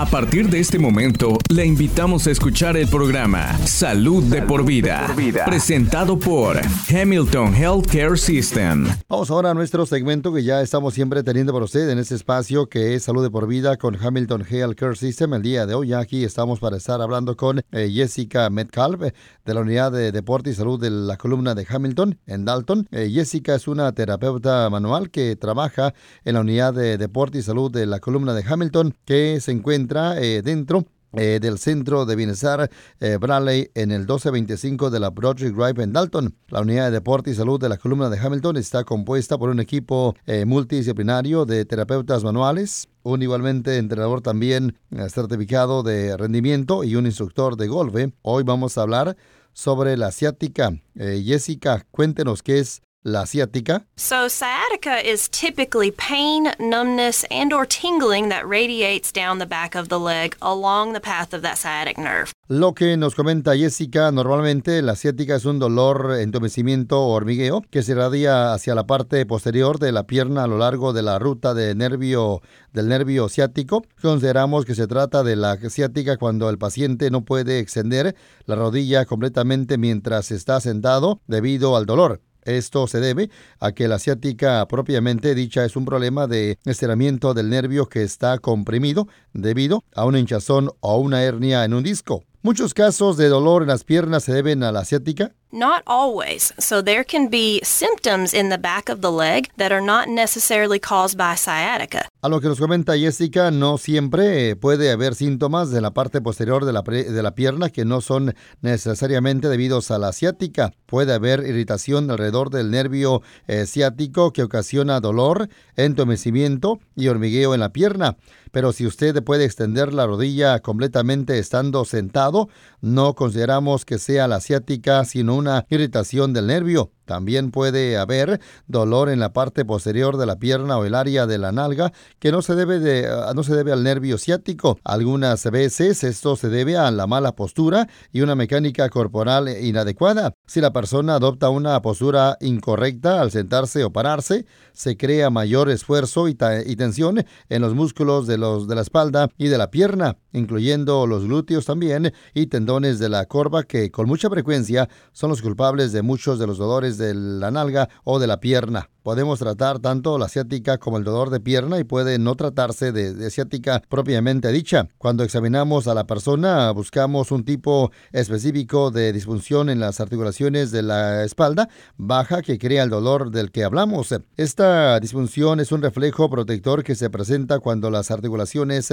A partir de este momento, le invitamos a escuchar el programa Salud, de, por vida, presentado por Hamilton Healthcare System. Vamos ahora a nuestro segmento que ya estamos siempre teniendo para usted en este espacio que es Salud de por vida con Hamilton Healthcare System. El día de hoy aquí estamos para estar hablando con eh, Jessica Metcalf de la unidad de deporte y salud de la columna de Hamilton en Dalton. Eh, Jessica es una terapeuta manual que trabaja en la unidad de deporte y salud de la columna de Hamilton que se encuentra eh, dentro eh, del Centro de Bienestar eh, Bradley en el 1225 de la Broadway Drive en Dalton. La unidad de deporte y salud de la columna de Hamilton está compuesta por un equipo multidisciplinario de terapeutas manuales, un igualmente entrenador también certificado de rendimiento y un instructor de golf. Hoy vamos a hablar sobre la asiática. Jessica, cuéntenos qué es la asiática. So sciatica is typically pain, numbness, and or tingling that radiates down the back of the leg along the path of that sciatic nerve. Lo que nos comenta Jessica, normalmente la asiática es un dolor, entumecimiento o hormigueo que se irradia hacia la parte posterior de la pierna a lo largo de la ruta de nervio del nervio ciático. Consideramos que se trata de la asiática cuando el paciente no puede extender la rodilla completamente mientras está sentado debido al dolor. Esto se debe a que la ciática propiamente dicha es un problema de estiramiento del nervio que está comprimido debido a una hinchazón o una hernia en un disco. Muchos casos de dolor en las piernas se deben a la ciática Not always. So there can be symptoms in the back of the leg that are not necessarily caused by sciatica. A lo que nos comenta Jessica, no siempre puede haber síntomas de la parte posterior de la, de la pierna que no son necesariamente debidos a la ciática. Puede haber irritación alrededor del nervio eh, ciático que ocasiona dolor, entumecimiento y hormigueo en la pierna. Pero si usted puede extender la rodilla completamente estando sentado, no consideramos que sea la ciática, sino una irritación del nervio. También puede haber dolor en la parte posterior de la pierna o el área de la nalga que no se debe, de, ah, no se debe al nervio ciático. Algunas veces esto se debe a la mala postura y una mecánica corporal inadecuada. Si la persona adopta una postura incorrecta al sentarse o pararse, se crea mayor esfuerzo y, tensión en los músculos de, los, de la espalda y de la pierna, incluyendo los glúteos también y tendones de la corva que con mucha frecuencia son los culpables de muchos de los dolores de la nalga o de la pierna. Podemos tratar tanto la ciática como el dolor de pierna y puede no tratarse de, de, ciática propiamente dicha. Cuando examinamos a la persona, buscamos un tipo específico de disfunción en las articulaciones de la espalda baja que crea el dolor del que hablamos. Esta disfunción es un reflejo protector que se presenta cuando las articulaciones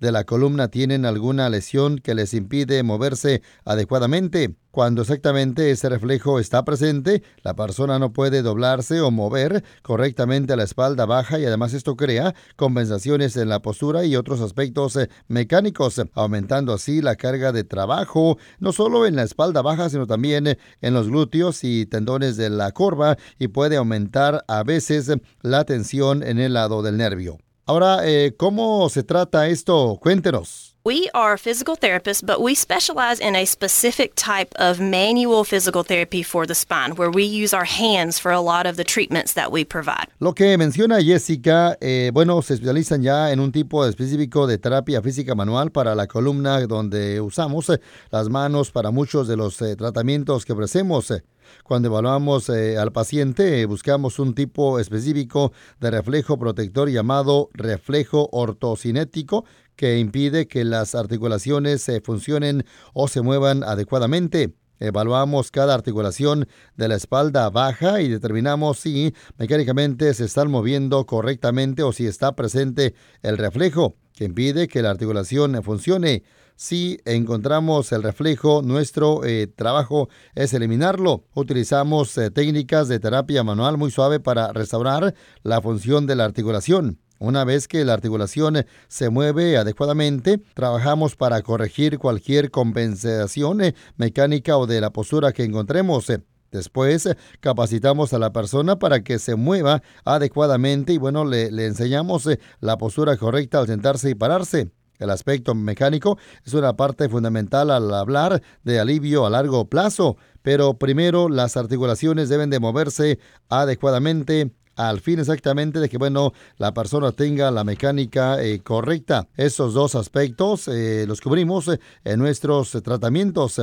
de la columna tienen alguna lesión que les impide moverse adecuadamente. Cuando exactamente ese reflejo está presente, la persona no puede doblarse o mover correctamente la espalda baja y además esto crea compensaciones en la postura y otros aspectos eh, mecánicos, aumentando así la carga de trabajo, no solo en la espalda baja, sino también eh, en los glúteos y tendones de la corva y puede aumentar a veces la tensión en el lado del nervio. Ahora, eh, ¿cómo se trata esto? Cuéntenos. We are physical therapists, but we specialize in a specific type of manual physical therapy for the spine, where we use our hands for a lot of the treatments that we provide. Lo que menciona Jessica, eh, bueno, se especializan ya en un tipo específico de terapia física manual para la columna, donde usamos eh, las manos para muchos de los eh, tratamientos que ofrecemos. Cuando evaluamos eh, al paciente, buscamos un tipo específico de reflejo protector llamado reflejo ortocinético que impide que las articulaciones se funcionen o se muevan adecuadamente. Evaluamos cada articulación de la espalda baja y determinamos si mecánicamente se están moviendo correctamente o si está presente el reflejo que impide que la articulación funcione. Si encontramos el reflejo, nuestro eh, trabajo es eliminarlo. Utilizamos eh, técnicas de terapia manual muy suave para restaurar la función de la articulación. Una vez que la articulación se mueve adecuadamente, trabajamos para corregir cualquier compensación eh, mecánica o de la postura que encontremos. Después capacitamos a la persona para que se mueva adecuadamente y bueno, le, enseñamos eh, la postura correcta al sentarse y pararse. El aspecto mecánico es una parte fundamental al hablar de alivio a largo plazo, pero primero las articulaciones deben de moverse adecuadamente al fin exactamente de que, bueno, la persona tenga la mecánica eh, correcta. Esos dos aspectos eh, los cubrimos en nuestros tratamientos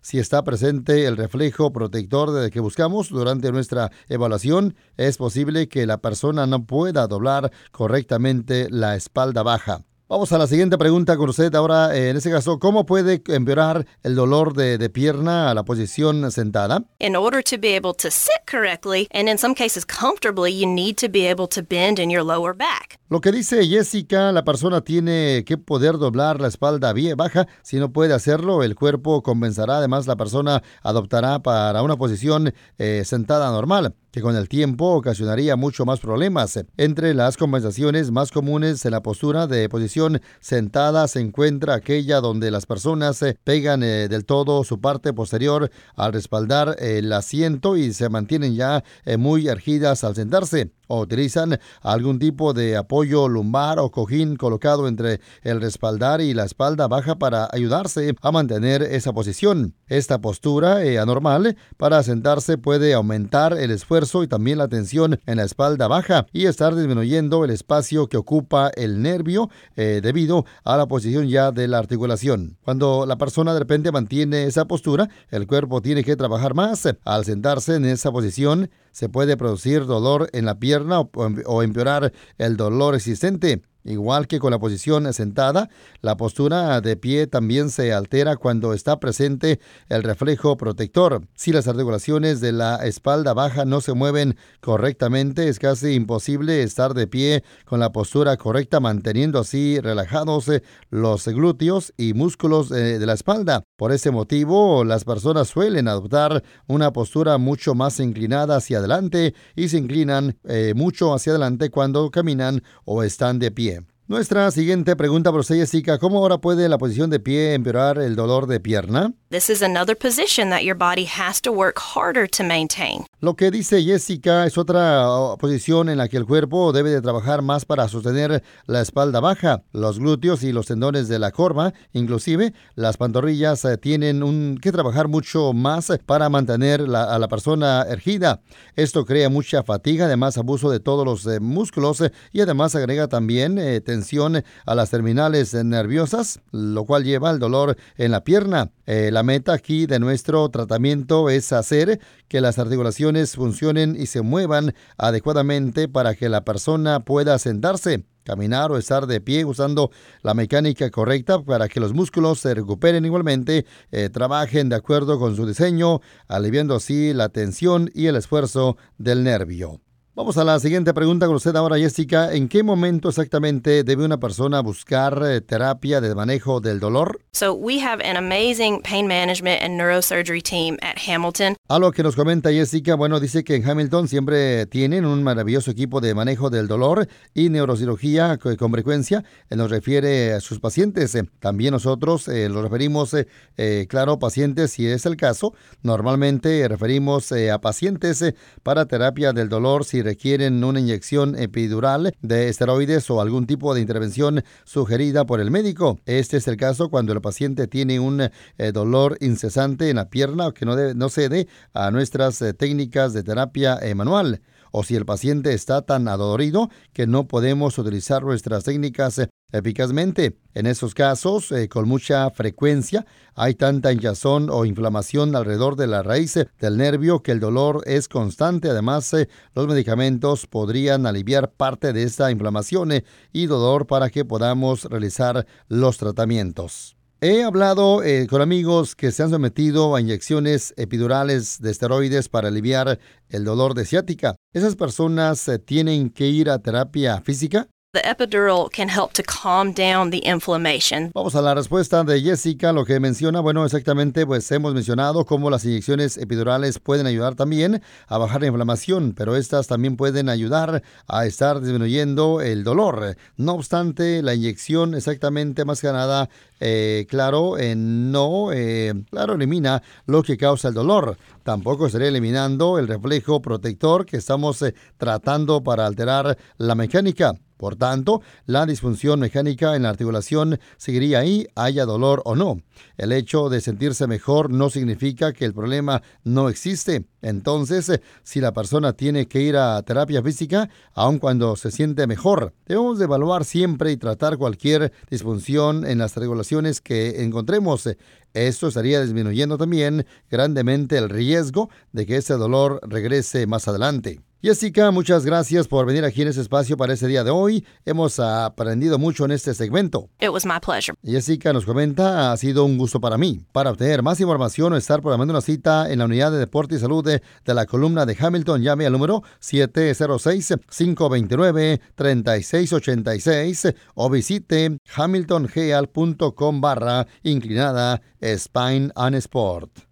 si está presente el reflejo protector de que buscamos durante nuestra evaluación, es posible que la persona no pueda doblar correctamente la espalda baja. Vamos a la siguiente pregunta con usted. Ahora, en ese caso, ¿cómo puede empeorar el dolor de, de, pierna a la posición sentada? In order to be able to sit correctly, and in some cases comfortably, you need to be able to bend in your lower back. Lo que dice Jessica, la persona tiene que poder doblar la espalda bien baja. Si no puede hacerlo, el cuerpo compensará. Además, la persona adoptará para una posición eh, sentada normal que con el tiempo ocasionaría mucho más problemas. Entre las compensaciones más comunes en la postura de posición sentada se encuentra aquella donde las personas pegan eh, del todo su parte posterior al respaldar el asiento y se mantienen ya eh, muy ergidas al sentarse utilizan algún tipo de apoyo lumbar o cojín colocado entre el respaldar y la espalda baja para ayudarse a mantener esa posición. Esta postura eh, anormal para sentarse puede aumentar el esfuerzo y también la tensión en la espalda baja y estar disminuyendo el espacio que ocupa el nervio eh, debido a la posición ya de la articulación. Cuando la persona de repente mantiene esa postura, el cuerpo tiene que trabajar más. Al sentarse en esa posición, se puede producir dolor en la pierna o, empeorar el dolor existente. Igual que con la posición sentada, la postura de pie también se altera cuando está presente el reflejo protector. Si las articulaciones de la espalda baja no se mueven correctamente, es casi imposible estar de pie con la postura correcta, manteniendo así relajados los glúteos y músculos de la espalda. Por ese motivo, las personas suelen adoptar una postura mucho más inclinada hacia adelante y se inclinan eh, mucho hacia adelante cuando caminan o están de pie. Nuestra siguiente pregunta Jessica, ¿cómo ahora puede la posición de pie empeorar el dolor de pierna? This is another position that your body has to work harder to maintain. Lo que dice Jessica es otra posición en la que el cuerpo debe de trabajar más para sostener la espalda baja, los glúteos y los tendones de la corva, inclusive las pantorrillas eh, tienen un, que trabajar mucho más para mantener a la persona ergida. Esto crea mucha fatiga, además abuso de todos los eh, músculos eh, y además agrega también tensión a las terminales nerviosas, lo cual lleva al dolor en la pierna. la meta aquí de nuestro tratamiento es hacer que las articulaciones funcionen y se muevan adecuadamente para que la persona pueda sentarse caminar o estar de pie usando la mecánica correcta para que los músculos se recuperen igualmente, eh, trabajen de acuerdo con su diseño, aliviando así la tensión y el esfuerzo del nervio. Vamos a la siguiente pregunta con usted ahora, Jessica. ¿En qué momento exactamente debe una persona buscar eh, terapia de manejo del dolor? So we have an amazing pain management and neurosurgery team at Hamilton. A lo que nos comenta Jessica, bueno, dice que en Hamilton siempre tienen un maravilloso equipo de manejo del dolor y neurocirugía con frecuencia nos refiere a sus pacientes. También nosotros eh, lo referimos, eh, claro, pacientes si es el caso. Normalmente referimos a pacientes para terapia del dolor si requieren una inyección epidural de esteroides o algún tipo de intervención sugerida por el médico. Este es el caso cuando el paciente tiene un eh, dolor incesante en la pierna que no, no cede a nuestras eh, técnicas de terapia eh, manual o si el paciente está tan adolorido que no podemos utilizar nuestras técnicas eficazmente. En esos casos, eh, con mucha frecuencia, hay tanta hinchazón o inflamación alrededor de la raíz del nervio que el dolor es constante. Además, eh, los medicamentos podrían aliviar parte de esta inflamación eh, y dolor para que podamos realizar los tratamientos. He hablado con amigos que se han sometido a inyecciones epidurales de esteroides para aliviar el dolor de ciática. ¿Esas personas tienen que ir a terapia física? The epidural can help to calm down the inflammation. Vamos a la respuesta de Jessica, lo que menciona, bueno, exactamente, pues hemos mencionado cómo las inyecciones epidurales pueden ayudar también a bajar la inflamación, pero estas también pueden ayudar a estar disminuyendo el dolor. No obstante, la inyección exactamente más que nada, eh, claro, eh, no, eh, claro, elimina lo que causa el dolor. Tampoco estaría eliminando el reflejo protector que estamos tratando para alterar la mecánica. Por tanto, la disfunción mecánica en la articulación seguiría ahí, haya dolor o no. El hecho de sentirse mejor no significa que el problema no existe. Entonces, si la persona tiene que ir a terapia física, aun cuando se siente mejor, debemos evaluar siempre y tratar cualquier disfunción en las regulaciones que encontremos. Esto estaría disminuyendo también grandemente el riesgo de que ese dolor regrese más adelante. Jessica, muchas gracias por venir aquí en este espacio para este día de hoy. Hemos aprendido mucho en este segmento. It was my pleasure. Jessica nos comenta, ha sido un gusto para mí. Para obtener más información o estar programando una cita en la unidad de deporte y salud de, de la columna de Hamilton, llame al número 706-529-3686 o visite hamiltongeal.com barra inclinada Spine and Sport.